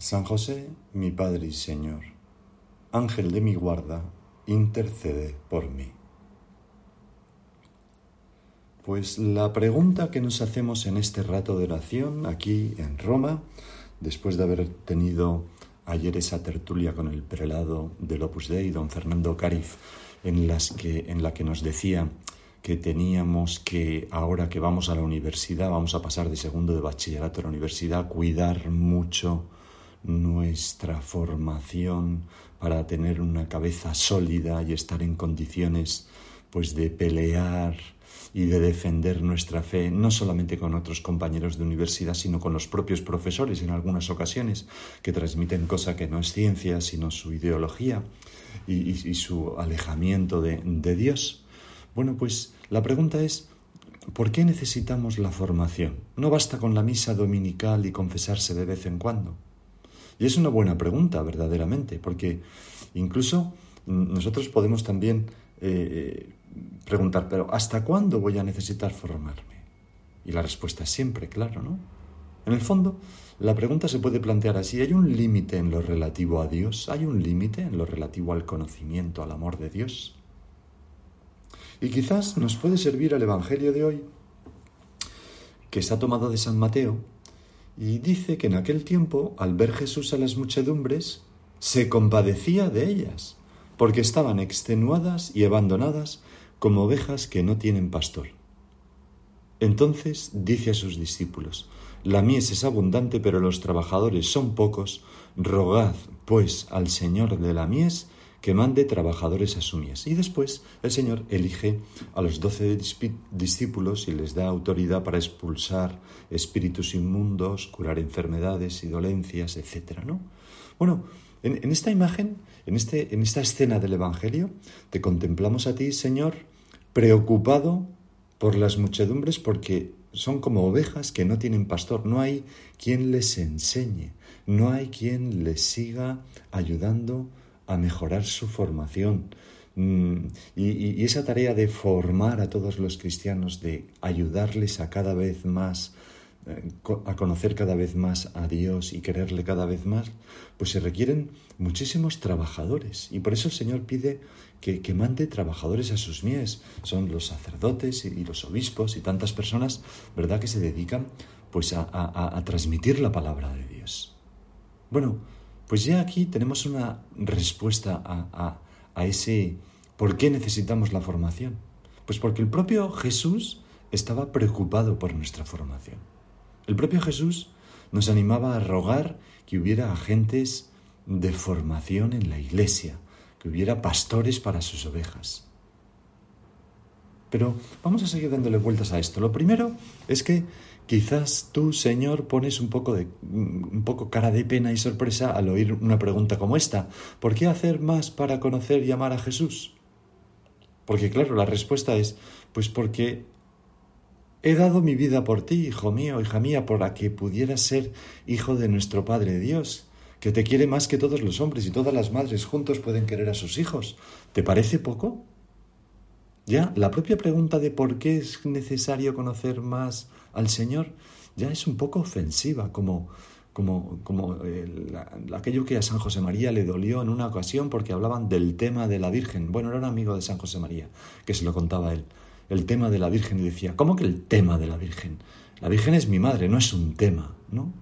San José, mi Padre y Señor, Ángel de mi guarda, intercede por mí. Pues la pregunta que nos hacemos en este rato de oración aquí en Roma, después de haber tenido ayer esa tertulia con el prelado del Opus Dei, don Fernando Cariz, en, que, en la que nos decía que teníamos que, ahora que vamos a la universidad, vamos a pasar de segundo de bachillerato a la universidad, cuidar mucho nuestra formación para tener una cabeza sólida y estar en condiciones pues de pelear y de defender nuestra fe, no solamente con otros compañeros de universidad, sino con los propios profesores en algunas ocasiones, que transmiten cosa que no es ciencia, sino su ideología y, su alejamiento de, Dios. Bueno, pues la pregunta es, ¿por qué necesitamos la formación? No basta con la misa dominical y confesarse de vez en cuando. Y es una buena pregunta, verdaderamente, porque incluso nosotros podemos también eh, preguntar, pero ¿hasta cuándo voy a necesitar formarme? Y la respuesta es siempre, claro, ¿no? En el fondo, la pregunta se puede plantear así, ¿hay un límite en lo relativo a Dios? ¿Hay un límite en lo relativo al conocimiento, al amor de Dios? Y quizás nos puede servir el Evangelio de hoy, que está tomado de San Mateo, y dice que en aquel tiempo, al ver Jesús a las muchedumbres, se compadecía de ellas, porque estaban extenuadas y abandonadas como ovejas que no tienen pastor. Entonces dice a sus discípulos, La mies es abundante, pero los trabajadores son pocos, rogad, pues, al Señor de la mies que mande trabajadores a su. Y después el Señor elige a los doce discípulos y les da autoridad para expulsar espíritus inmundos, curar enfermedades y dolencias, etc. ¿no? Bueno, en, esta imagen, en, este, en esta escena del Evangelio, te contemplamos a ti, Señor, preocupado por las muchedumbres porque son como ovejas que no tienen pastor, no hay quien les enseñe, no hay quien les siga ayudando a mejorar su formación. Mm, y, esa tarea de formar a todos los cristianos, de ayudarles a cada vez más, eh, a conocer cada vez más a Dios y quererle cada vez más, pues se requieren muchísimos trabajadores. Y por eso el Señor pide que, mande trabajadores a sus mies. Son los sacerdotes y, los obispos y tantas personas, ¿verdad?, que se dedican pues a, a transmitir la palabra de Dios. Bueno, pues ya aquí tenemos una respuesta a, ese por qué necesitamos la formación. Pues porque el propio Jesús estaba preocupado por nuestra formación. El propio Jesús nos animaba a rogar que hubiera agentes de formación en la iglesia, que hubiera pastores para sus ovejas. Pero vamos a seguir dándole vueltas a esto. Lo primero es que Quizás tú, Señor, pones un poco, de, un poco cara de pena y sorpresa al oír una pregunta como esta. ¿Por qué hacer más para conocer y amar a Jesús? Porque claro, la respuesta es, pues porque he dado mi vida por ti, hijo mío, hija mía, para que pudieras ser hijo de nuestro Padre Dios, que te quiere más que todos los hombres y todas las madres juntos pueden querer a sus hijos. ¿Te parece poco? Ya, la propia pregunta de por qué es necesario conocer más al Señor ya es un poco ofensiva, como, como, como eh, aquello que a San José María le dolió en una ocasión porque hablaban del tema de la Virgen. Bueno, era un amigo de San José María que se lo contaba él. El tema de la Virgen y decía, ¿cómo que el tema de la Virgen? La Virgen es mi madre, no es un tema, ¿no?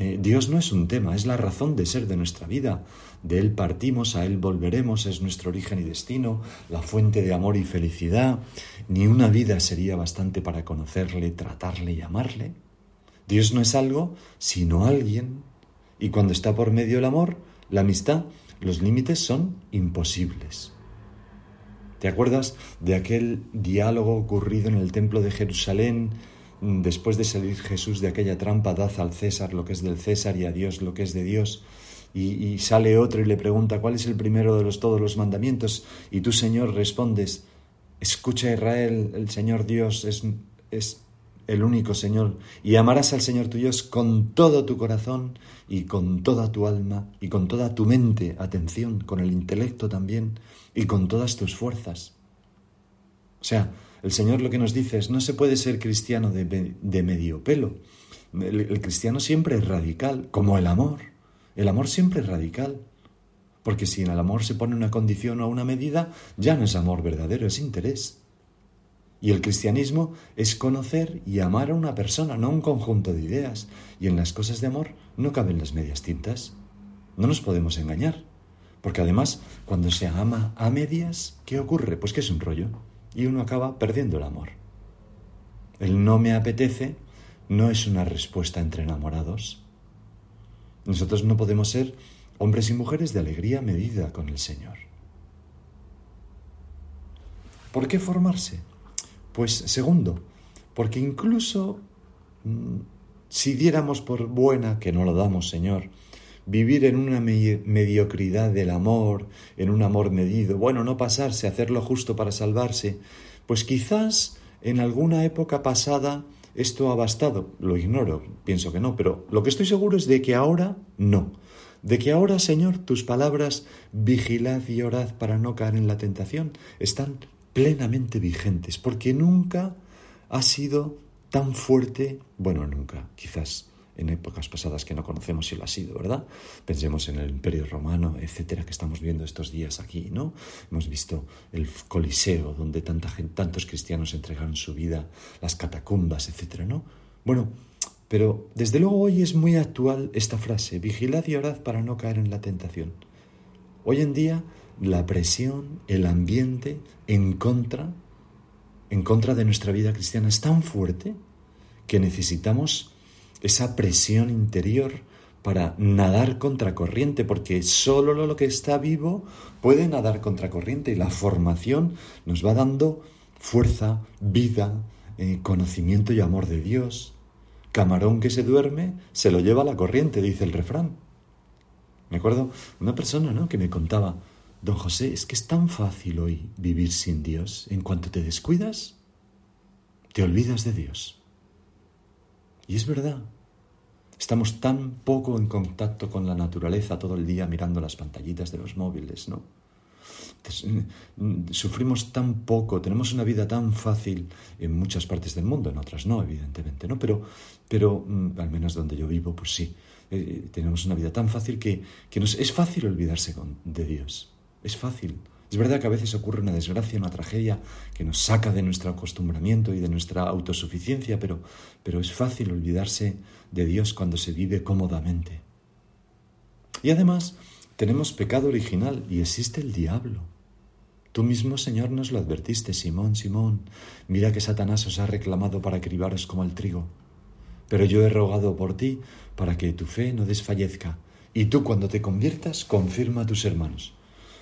Eh, Dios no es un tema, es la razón de ser de nuestra vida. De Él partimos, a Él volveremos, es nuestro origen y destino, la fuente de amor y felicidad. Ni una vida sería bastante para conocerle, tratarle y amarle. Dios no es algo, sino alguien. Y cuando está por medio el amor, la amistad, los límites son imposibles. ¿Te acuerdas de aquel diálogo ocurrido en el templo de Jerusalén después de salir Jesús de aquella trampa, dad al César lo que es del César y a Dios lo que es de Dios, y, sale otro y le pregunta cuál es el primero de los, todos los mandamientos y tú, Señor, respondes, escucha Israel, el Señor Dios es, es el único Señor, y amarás al Señor tu Dios con todo tu corazón y con toda tu alma y con toda tu mente, atención, con el intelecto también y con todas tus fuerzas. O sea, el Señor lo que nos dice es, no se puede ser cristiano de, medio pelo. El, el cristiano siempre es radical, como el amor. El amor siempre es radical. Porque si en el amor se pone una condición o una medida, ya no es amor verdadero, es interés. Y el cristianismo es conocer y amar a una persona, no un conjunto de ideas. Y en las cosas de amor no caben las medias tintas. No nos podemos engañar. Porque además, cuando se ama a medias, ¿qué ocurre? Pues que es un rollo. Y uno acaba perdiendo el amor. El no me apetece no es una respuesta entre enamorados. Nosotros no podemos ser hombres y mujeres de alegría medida con el Señor. ¿Por qué formarse? Pues segundo, porque incluso mm, si diéramos por buena, que no lo damos, Señor, vivir en una mediocridad del amor, en un amor medido, bueno, no pasarse, hacer lo justo para salvarse, pues quizás en alguna época pasada esto ha bastado, lo ignoro, pienso que no, pero lo que estoy seguro es de que ahora no, de que ahora, Señor, tus palabras, vigilad y orad para no caer en la tentación, están plenamente vigentes, porque nunca ha sido tan fuerte, bueno, nunca, quizás en épocas pasadas que no conocemos si lo ha sido, ¿verdad? Pensemos en el Imperio Romano, etcétera, que estamos viendo estos días aquí, ¿no? Hemos visto el Coliseo, donde tanta gente, tantos cristianos entregaron su vida, las catacumbas, etcétera, ¿no? Bueno, pero desde luego hoy es muy actual esta frase, vigilad y orad para no caer en la tentación. Hoy en día la presión, el ambiente en contra, en contra de nuestra vida cristiana es tan fuerte que necesitamos esa presión interior para nadar contracorriente, porque solo lo que está vivo puede nadar contracorriente y la formación nos va dando fuerza, vida, eh, conocimiento y amor de Dios. Camarón que se duerme se lo lleva a la corriente, dice el refrán. Me acuerdo una persona ¿no? que me contaba, Don José, es que es tan fácil hoy vivir sin Dios. En cuanto te descuidas, te olvidas de Dios. Y es verdad. Estamos tan poco en contacto con la naturaleza todo el día mirando las pantallitas de los móviles, ¿no? Mm, sufrimos tan poco, tenemos una vida tan fácil en muchas partes del mundo, en otras no, evidentemente, ¿no? Pero, pero mm, al menos donde yo vivo, pues sí, eh, tenemos una vida tan fácil que, que nos, es fácil olvidarse de Dios. Es fácil. Es verdad que a veces ocurre una desgracia, una tragedia que nos saca de nuestro acostumbramiento y de nuestra autosuficiencia, pero, pero es fácil olvidarse de Dios cuando se vive cómodamente. Y además tenemos pecado original y existe el diablo. Tú mismo, Señor, nos lo advertiste, Simón, Simón, mira que Satanás os ha reclamado para cribaros como el trigo. Pero yo he rogado por ti para que tu fe no desfallezca, y tú cuando te conviertas confirma a tus hermanos.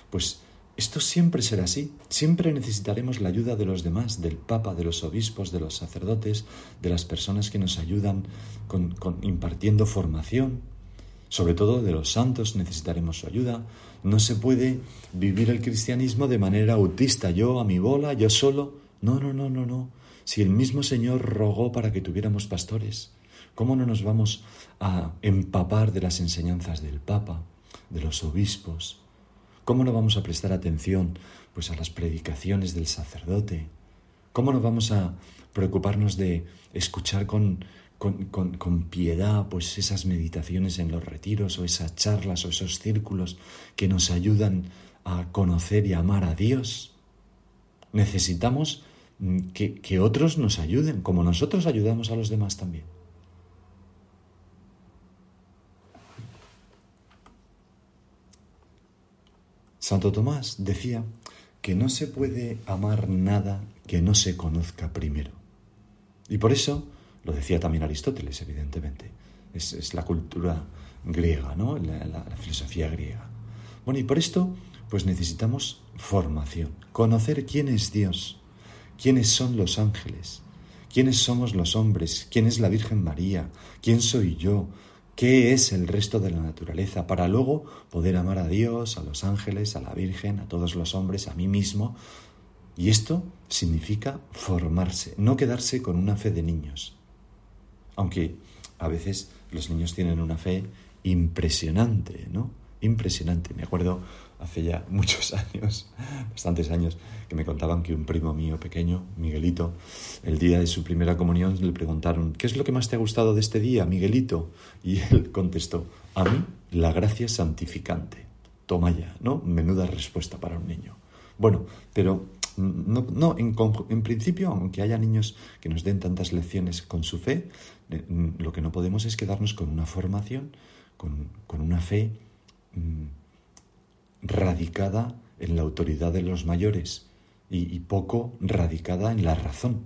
Pues esto siempre será así. Siempre necesitaremos la ayuda de los demás, del Papa, de los obispos, de los sacerdotes, de las personas que nos ayudan impartiendo formación. Sobre todo de los santos necesitaremos su ayuda. No se puede vivir el cristianismo de manera autista, yo a mi bola, yo solo. No, no, no, no, no. Si el mismo Señor rogó para que tuviéramos pastores, ¿cómo no nos vamos a empapar de las enseñanzas del Papa, de los obispos, ¿Cómo no vamos a prestar atención pues a las predicaciones del sacerdote? ¿Cómo no vamos a preocuparnos de escuchar con, con, piedad pues esas meditaciones en los retiros o esas charlas o esos círculos que nos ayudan a conocer y amar a Dios? Necesitamos mm, que, que otros nos ayuden, como nosotros ayudamos a los demás también. Santo Tomás decía que no se puede amar nada que no se conozca primero. Y por eso, lo decía también Aristóteles, evidentemente, es, la cultura griega, ¿no? La, la, filosofía griega. Bueno, y por esto, pues necesitamos formación, conocer quién es Dios, quiénes son los ángeles, quiénes somos los hombres, quién es la Virgen María, quién soy yo, qué es el resto de la naturaleza, para luego poder amar a Dios, a los ángeles, a la Virgen, a todos los hombres, a mí mismo. Y esto significa formarse, no quedarse con una fe de niños. Aunque a veces los niños tienen una fe impresionante, ¿no? Impresionante. Me acuerdo hace ya muchos años, bastantes años, que me contaban que un primo mío pequeño, Miguelito, el día de su primera comunión le preguntaron, ¿qué es lo que más te ha gustado de este día, Miguelito? Y él contestó, a mí la gracia santificante. Toma ya, ¿no? Menuda respuesta para un niño. Bueno, pero no, no en, en, principio, aunque haya niños que nos den tantas lecciones con su fe, eh, lo que no podemos es quedarnos con una formación, con, con una fe mm, radicada en la autoridad de los mayores y, poco radicada en la razón.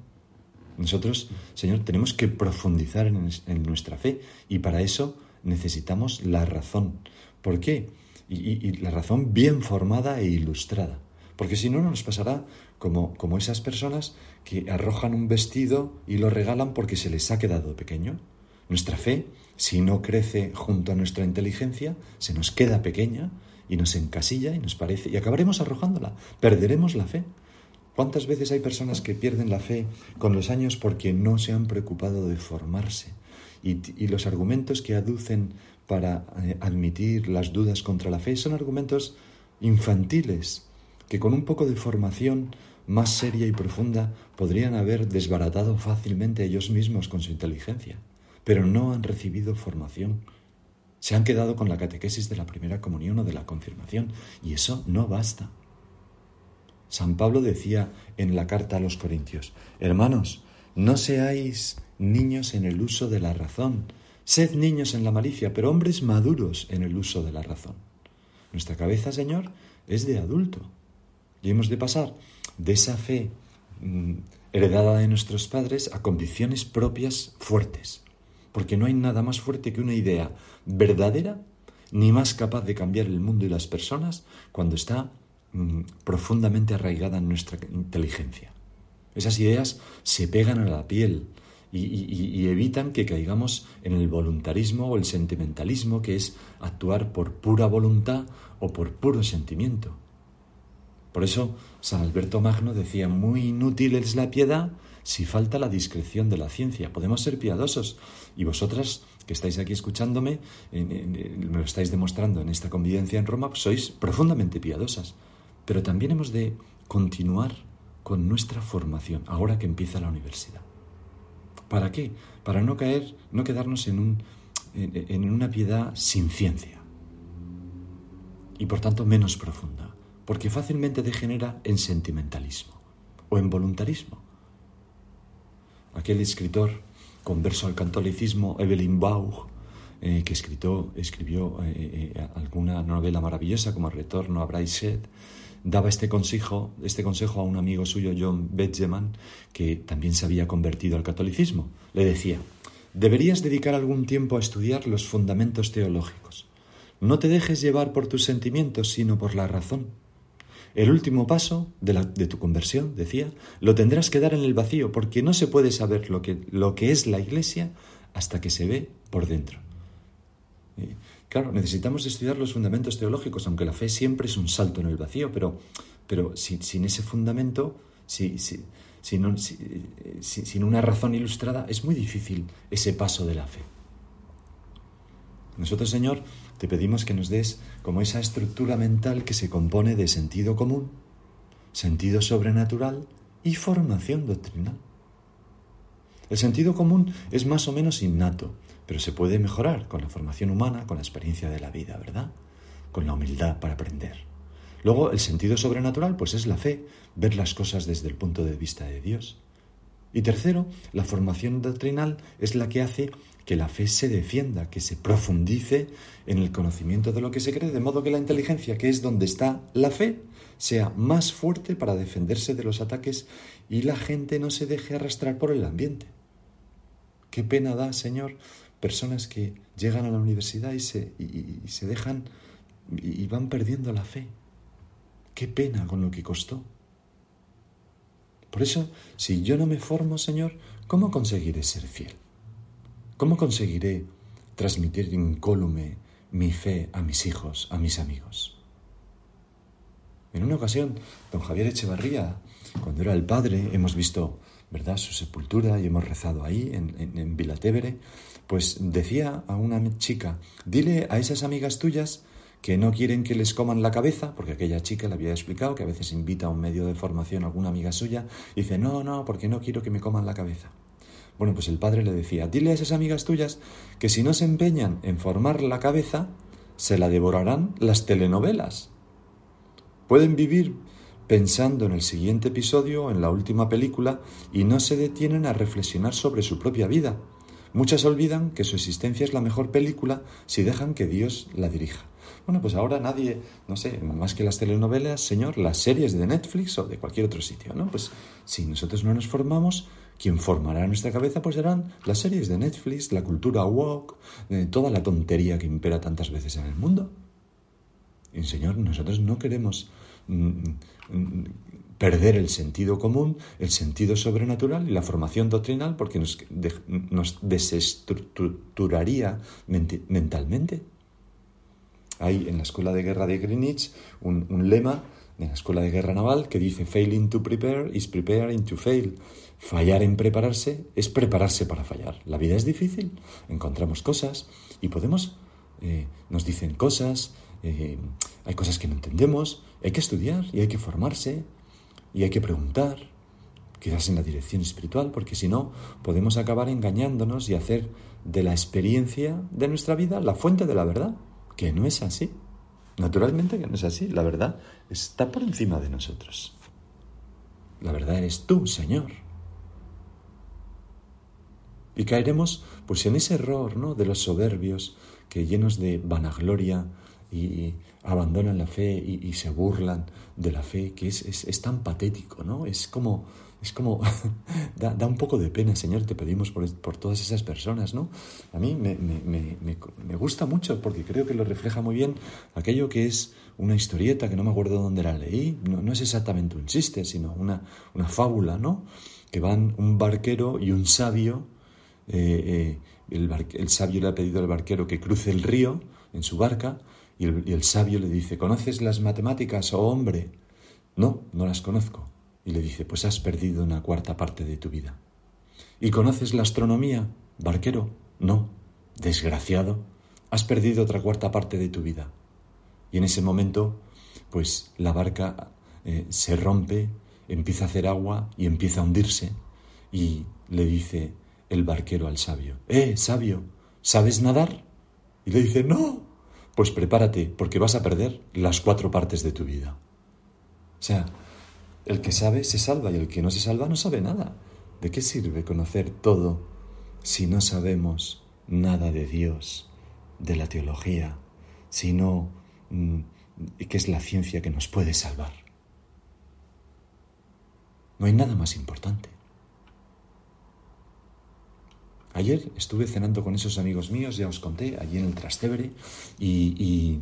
Nosotros, Señor, tenemos que profundizar en, nuestra fe y para eso necesitamos la razón. ¿Por qué? Y, la razón bien formada e ilustrada. Porque si no, nos pasará como, como esas personas que arrojan un vestido y lo regalan porque se les ha quedado pequeño. Nuestra fe, si no crece junto a nuestra inteligencia, se nos queda pequeña y nos encasilla y nos parece, y acabaremos arrojándola, perderemos la fe. ¿Cuántas veces hay personas que pierden la fe con los años porque no se han preocupado de formarse? Y, los argumentos que aducen para eh, admitir las dudas contra la fe son argumentos infantiles, que con un poco de formación más seria y profunda podrían haber desbaratado fácilmente ellos mismos con su inteligencia, pero no han recibido formación se han quedado con la catequesis de la primera comunión o de la confirmación, y eso no basta. San Pablo decía en la carta a los Corintios, Hermanos, no seáis niños en el uso de la razón, sed niños en la malicia, pero hombres maduros en el uso de la razón. Nuestra cabeza, Señor, es de adulto, y hemos de pasar de esa fe mm, heredada de nuestros padres a convicciones propias fuertes porque no hay nada más fuerte que una idea verdadera ni más capaz de cambiar el mundo y las personas cuando está mm, profundamente arraigada en nuestra inteligencia. Esas ideas se pegan a la piel y, evitan que caigamos en el voluntarismo o el sentimentalismo, que es actuar por pura voluntad o por puro sentimiento. Por eso San Alberto Magno decía, muy inútil es la piedad si falta la discreción de la ciencia. Podemos ser piadosos y vosotras que estáis aquí escuchándome, me lo estáis demostrando en esta convivencia en Roma, sois profundamente piadosas. Pero también hemos de continuar con nuestra formación ahora que empieza la universidad. ¿Para qué? Para no caer, no quedarnos en, un, en una piedad sin ciencia y por tanto menos profunda, porque fácilmente degenera en sentimentalismo o en voluntarismo aquel escritor converso al catolicismo, Evelyn Bauch, eh, que escribió eh, eh, alguna novela maravillosa como Retorno a Braiset, daba este consejo, este consejo a un amigo suyo, John Betjeman, que también se había convertido al catolicismo. Le decía, deberías dedicar algún tiempo a estudiar los fundamentos teológicos. No te dejes llevar por tus sentimientos, sino por la razón. El último paso de, tu conversión, decía, lo tendrás que dar en el vacío, porque no se puede saber lo que, es la Iglesia hasta que se ve por dentro. claro, necesitamos estudiar los fundamentos teológicos, aunque la fe siempre es un salto en el vacío, pero, pero sin, ese fundamento, sin, sin una razón ilustrada, es muy difícil ese paso de la fe. Nosotros, Señor, te pedimos que nos des como esa estructura mental que se compone de sentido común, sentido sobrenatural y formación doctrinal. El sentido común es más o menos innato, pero se puede mejorar con la formación humana, con la experiencia de la vida, ¿verdad? Con la humildad para aprender. Luego, el sentido sobrenatural, pues es la fe, ver las cosas desde el punto de vista de Dios. Y tercero, la formación doctrinal es la que hace que la fe se defienda, que se profundice en el conocimiento de lo que se cree, de modo que la inteligencia, que es donde está la fe, sea más fuerte para defenderse de los ataques y la gente no se deje arrastrar por el ambiente. Qué pena da, Señor, personas que llegan a la universidad y se, y se dejan y van perdiendo la fe. Qué pena con lo que costó. Por eso, si yo no me formo, Señor, ¿cómo conseguiré ser fiel? ¿Cómo conseguiré transmitir incólume mi fe a mis hijos, a mis amigos. En una ocasión, don Javier Echevarría, cuando era el padre, hemos visto ¿verdad? su sepultura y hemos rezado ahí, en, en, Vilatevere, pues decía a una chica, dile a esas amigas tuyas que no quieren que les coman la cabeza, porque aquella chica le había explicado que a veces invita a un medio de formación a alguna amiga suya, y dice, no, no, porque no quiero que me coman la cabeza. Bueno, pues el padre le decía, dile a esas amigas tuyas que si no se empeñan en formar la cabeza, se la devorarán las telenovelas. Pueden vivir pensando en el siguiente episodio, en la última película, y no se detienen a reflexionar sobre su propia vida. Muchas olvidan que su existencia es la mejor película si dejan que Dios la dirija. Bueno, pues ahora nadie, no sé, más que las telenovelas, señor, las series de Netflix o de cualquier otro sitio, ¿no? Pues si nosotros no nos formamos, quien formará nuestra cabeza pues serán las series de Netflix, la cultura woke, toda la tontería que impera tantas veces en el mundo. Y señor, nosotros no queremos mm, mm, perder el sentido común, el sentido sobrenatural y la formación doctrinal porque nos, nos desestructuraría mentalmente. Hay en la Escuela de Guerra de Greenwich un, lema de la Escuela de Guerra Naval que dice Failing to prepare is preparing to fail. Fallar en prepararse es prepararse para fallar. La vida es difícil, encontramos cosas y podemos, eh, nos dicen cosas, eh, hay cosas que no entendemos, hay que estudiar y hay que formarse y hay que preguntar, quizás en la dirección espiritual, porque si no podemos acabar engañándonos y hacer de la experiencia de nuestra vida la fuente de la verdad que no es así. Naturalmente que no es así. La verdad está por encima de nosotros. La verdad eres tú, Señor. Y caeremos pues en ese error ¿no? de los soberbios que llenos de vanagloria y, abandonan la fe y, se burlan de la fe, que es, es tan patético, ¿no? Es como es como, da, da, un poco de pena, Señor, te pedimos por, por todas esas personas, ¿no? A mí me, me, me, me, gusta mucho porque creo que lo refleja muy bien aquello que es una historieta, que no me acuerdo dónde la leí, no, no es exactamente un chiste, sino una, una fábula, ¿no? Que van un barquero y un sabio, eh, eh, el, el, sabio le ha pedido al barquero que cruce el río en su barca y el, y el sabio le dice, ¿conoces las matemáticas, oh hombre? No, no las conozco. Y le dice, pues has perdido una cuarta parte de tu vida. ¿Y conoces la astronomía, barquero? No, desgraciado, has perdido otra cuarta parte de tu vida. Y en ese momento, pues la barca eh, se rompe, empieza a hacer agua y empieza a hundirse. Y le dice el barquero al sabio, ¡Eh, sabio! ¿Sabes nadar? Y le dice, no, pues prepárate, porque vas a perder las cuatro partes de tu vida. O sea, el que sabe se salva y el que no se salva no sabe nada. ¿De qué sirve conocer todo si no sabemos nada de Dios, de la teología, sino mm, que es la ciencia que nos puede salvar? No hay nada más importante. Ayer estuve cenando con esos amigos míos, ya os conté, allí en el Trastevere, y, y,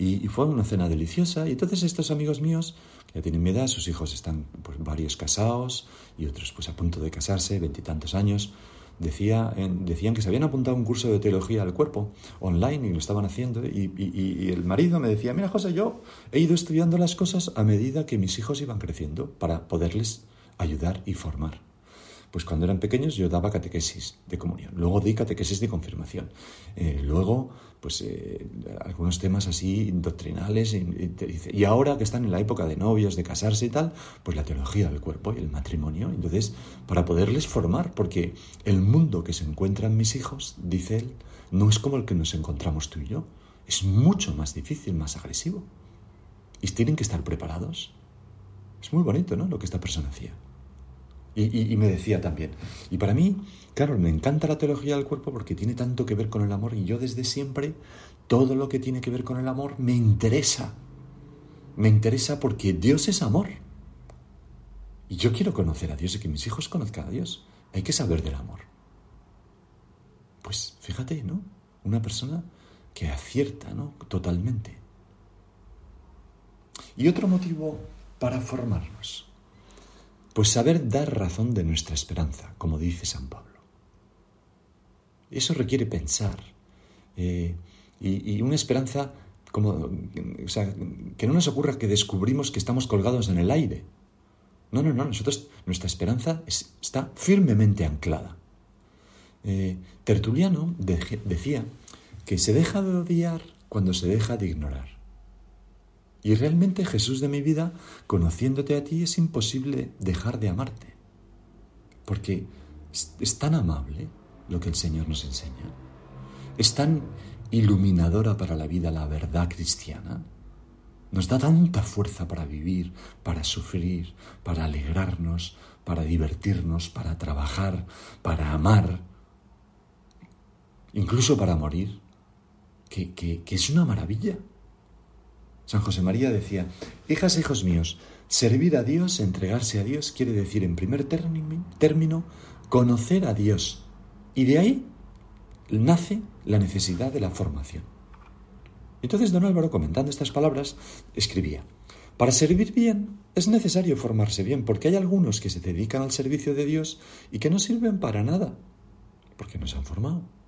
y, fue una cena deliciosa. Y entonces estos amigos míos ya tienen mi edad, sus hijos están pues, varios casados y otros pues a punto de casarse, veintitantos años. Decía, decían que se habían apuntado un curso de teología al cuerpo online y lo estaban haciendo y, y, el marido me decía, mira José, yo he ido estudiando las cosas a medida que mis hijos iban creciendo para poderles ayudar y formar. Pues cuando eran pequeños yo daba catequesis de comunión, luego di catequesis de confirmación, eh, luego pues eh, algunos temas así doctrinales y, y, ahora que están en la época de novios, de casarse y tal, pues la teología del cuerpo y el matrimonio. Entonces, para poderles formar, porque el mundo que se encuentran mis hijos, dice él, no es como el que nos encontramos tú y yo, es mucho más difícil, más agresivo. Y tienen que estar preparados. Es muy bonito, ¿no? Lo que esta persona hacía. Y, me decía también, y para mí, claro, me encanta la teología del cuerpo porque tiene tanto que ver con el amor y yo desde siempre, todo lo que tiene que ver con el amor me interesa. Me interesa porque Dios es amor. Y yo quiero conocer a Dios y que mis hijos conozcan a Dios. Hay que saber del amor. Pues fíjate, ¿no? Una persona que acierta, ¿no? Totalmente. Y otro motivo para formarnos pues saber dar razón de nuestra esperanza, como dice San Pablo. eso requiere pensar. Eh, y, una esperanza como, o sea, que no nos ocurra que descubrimos que estamos colgados en el aire. No, no, no, nosotros, nuestra esperanza está firmemente anclada. Eh, Tertuliano decía que se deja de odiar cuando se deja de ignorar. Y realmente Jesús de mi vida, conociéndote a ti, es imposible dejar de amarte. Porque es tan amable lo que el Señor nos enseña. Es tan iluminadora para la vida la verdad cristiana. Nos da tanta fuerza para vivir, para sufrir, para alegrarnos, para divertirnos, para trabajar, para amar, incluso para morir, que, que, es una maravilla. San José María decía, hijas e hijos míos, servir a Dios, entregarse a Dios, quiere decir en primer término, conocer a Dios. Y de ahí nace la necesidad de la formación. Entonces don Álvaro, comentando estas palabras, escribía, para servir bien es necesario formarse bien, porque hay algunos que se dedican al servicio de Dios y que no sirven para nada, porque no se han formado.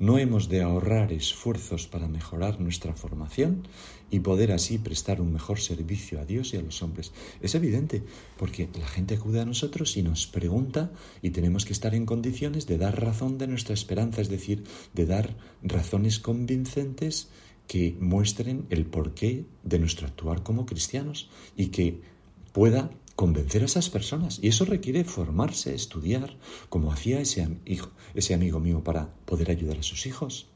No hemos de ahorrar esfuerzos para mejorar nuestra formación y poder así prestar un mejor servicio a Dios y a los hombres. Es evidente, porque la gente acude a nosotros y nos pregunta y tenemos que estar en condiciones de dar razón de nuestra esperanza, es decir, de dar razones convincentes que muestren el porqué de nuestro actuar como cristianos y que pueda convencer a esas personas. Y eso requiere formarse, estudiar, como hacía ese, amigo mío para poder ayudar a sus hijos.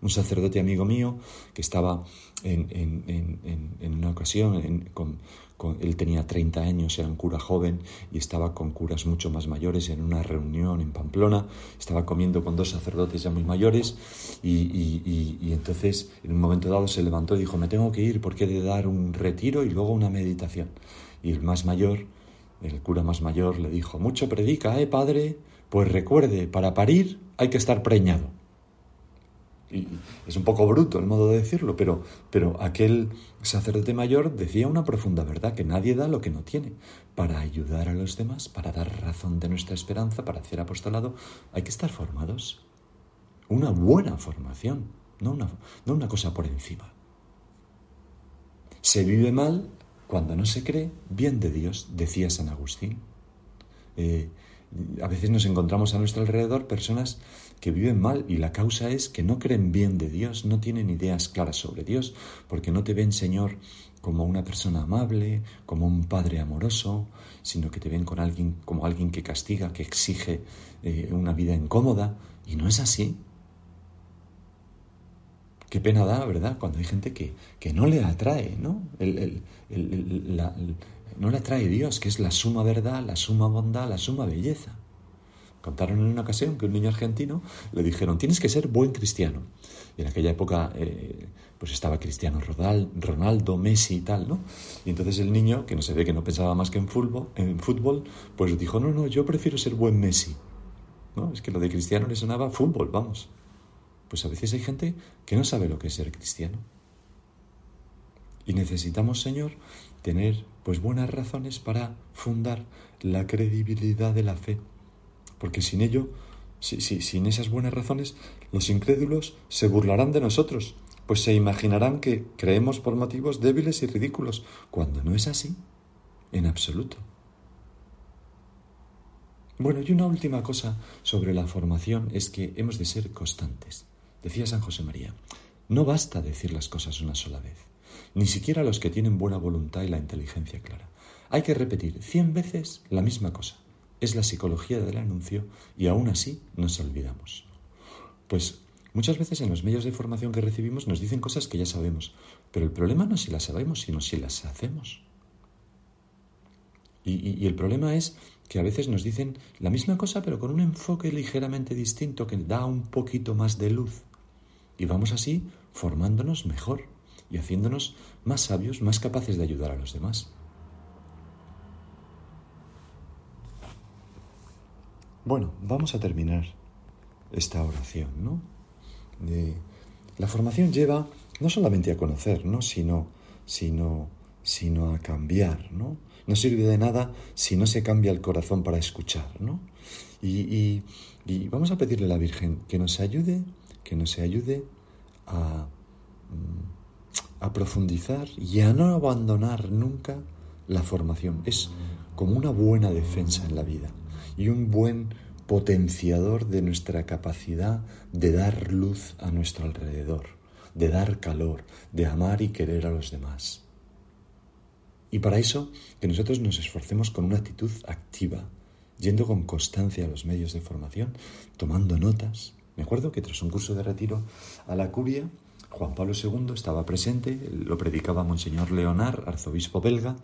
Un sacerdote amigo mío que estaba en, una ocasión, con, él tenía 30 años, era un cura joven y estaba con curas mucho más mayores en una reunión en Pamplona, estaba comiendo con dos sacerdotes ya muy mayores y, y entonces en un momento dado se levantó y dijo, me tengo que ir porque he de dar un retiro y luego una meditación. Y el más mayor, el cura más mayor, le dijo, mucho predica, ¿eh, padre? Pues recuerde, para parir hay que estar preñado. Y es un poco bruto el modo de decirlo, pero, pero aquel sacerdote mayor decía una profunda verdad, que nadie da lo que no tiene. Para ayudar a los demás, para dar razón de nuestra esperanza, para hacer apostolado, hay que estar formados. Una buena formación, no una, no una cosa por encima. Se vive mal cuando no se cree bien de Dios, decía San Agustín. Eh, a veces nos encontramos a nuestro alrededor personas que viven mal y la causa es que no creen bien de Dios, no tienen ideas claras sobre Dios, porque no te ven, Señor, como una persona amable, como un padre amoroso, sino que te ven con alguien, como alguien que castiga, que exige eh, una vida incómoda, y no es así. Qué pena da, ¿verdad? Cuando hay gente que, que no le atrae, ¿no? no le atrae Dios, que es la suma verdad, la suma bondad, la suma belleza. Contaron en una ocasión que un niño argentino le dijeron, tienes que ser buen cristiano. Y en aquella época eh, pues estaba Cristiano Ronaldo, Messi y tal, ¿no? Y entonces el niño, que no se ve que no pensaba más que en fútbol, en fútbol pues dijo, no, no, yo prefiero ser buen Messi. ¿No? Es que lo de cristiano le sonaba fútbol, vamos. Pues a veces hay gente que no sabe lo que es ser cristiano. Y necesitamos, Señor, tener pues buenas razones para fundar la credibilidad de la fe. Porque sin ello, si, sin esas buenas razones, los incrédulos se burlarán de nosotros, pues se imaginarán que creemos por motivos débiles y ridículos, cuando no es así, en absoluto. Bueno, y una última cosa sobre la formación es que hemos de ser constantes. Decía San José María, no basta decir las cosas una sola vez, ni siquiera los que tienen buena voluntad y la inteligencia clara. Hay que repetir cien veces la misma cosa. Es la psicología del anuncio y aún así nos olvidamos. Pues muchas veces en los medios de formación que recibimos nos dicen cosas que ya sabemos, pero el problema no es si las sabemos, sino si las hacemos. Y, y, el problema es que a veces nos dicen la misma cosa, pero con un enfoque ligeramente distinto que da un poquito más de luz. Y vamos así formándonos mejor y haciéndonos más sabios, más capaces de ayudar a los demás. Bueno, vamos a terminar esta oración, ¿no? la formación lleva no solamente a conocer, ¿no? Sino, sino, sino a cambiar, ¿no? No sirve de nada si no se cambia el corazón para escuchar, ¿no? Y, vamos a pedirle a la Virgen que nos ayude, que nos ayude a, mm, a profundizar y a no abandonar nunca la formación. Es como una buena defensa en la vida y un buen potenciador de nuestra capacidad de dar luz a nuestro alrededor, de dar calor, de amar y querer a los demás. Y para eso, que nosotros nos esforcemos con una actitud activa, yendo con constancia a los medios de formación, tomando notas. Me acuerdo que tras un curso de retiro a la curia, Juan Pablo II estaba presente, lo predicaba Monseñor Leonard, arzobispo belga,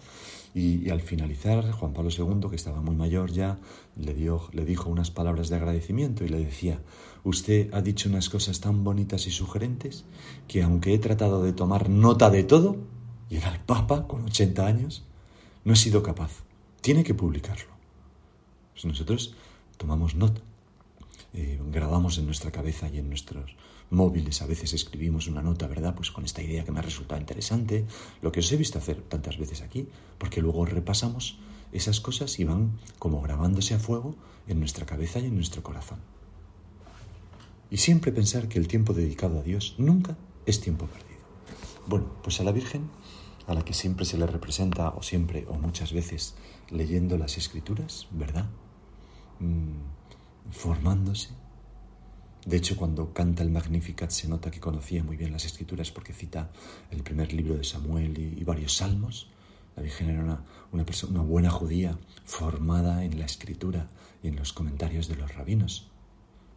y, al finalizar, Juan Pablo II, que estaba muy mayor ya, le, dio, le dijo unas palabras de agradecimiento y le decía, usted ha dicho unas cosas tan bonitas y sugerentes que aunque he tratado de tomar nota de todo, y era el Papa con 80 años, no he sido capaz. Tiene que publicarlo. Pues nosotros tomamos nota, eh, grabamos en nuestra cabeza y en nuestros móviles, a veces escribimos una nota, ¿verdad? Pues con esta idea que me ha resultado interesante, lo que os he visto hacer tantas veces aquí, porque luego repasamos esas cosas y van como grabándose a fuego en nuestra cabeza y en nuestro corazón. Y siempre pensar que el tiempo dedicado a Dios nunca es tiempo perdido. Bueno, pues a la Virgen a la que siempre se le representa, o siempre, o muchas veces, leyendo las escrituras, ¿verdad? Mm, formándose. De hecho, cuando canta el Magnificat se nota que conocía muy bien las escrituras porque cita el primer libro de Samuel y, varios salmos. La Virgen era una, una, buena judía formada en la escritura y en los comentarios de los rabinos.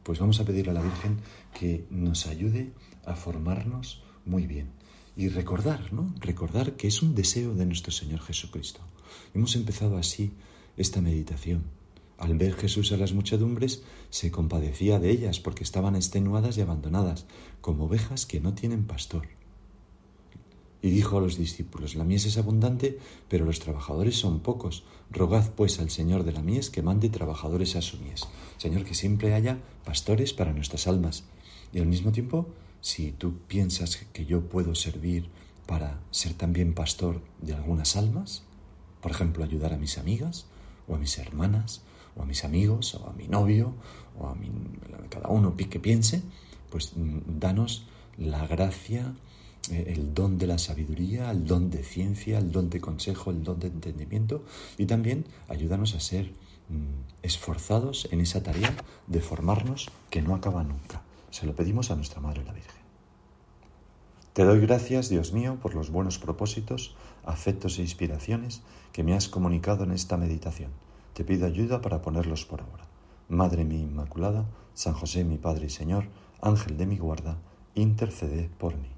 Pues vamos a pedirle a la Virgen que nos ayude a formarnos muy bien y recordar, ¿no? Recordar que es un deseo de nuestro Señor Jesucristo. Hemos empezado así esta meditación. Al ver Jesús a las muchedumbres, se compadecía de ellas porque estaban extenuadas y abandonadas, como ovejas que no tienen pastor. Y dijo a los discípulos, la mies es abundante, pero los trabajadores son pocos. Rogad pues al Señor de la mies que mande trabajadores a su mies. Señor, que siempre haya pastores para nuestras almas. Y al mismo tiempo si tú piensas que yo puedo servir para ser también pastor de algunas almas, por ejemplo, ayudar a mis amigas o a mis hermanas o a mis amigos o a mi novio o a, cada uno que piense, pues mm, danos la gracia, eh, el don de la sabiduría, el don de ciencia, el don de consejo, el don de entendimiento y también ayúdanos a ser mm, esforzados en esa tarea de formarnos que no acaba nunca. Se lo pedimos a nuestra Madre la Virgen. Te doy gracias, Dios mío, por los buenos propósitos, afectos e inspiraciones que me has comunicado en esta meditación. Te pido ayuda para ponerlos por obra. Madre mi Inmaculada, San José mi Padre y Señor, Ángel de mi guarda, intercede por mí.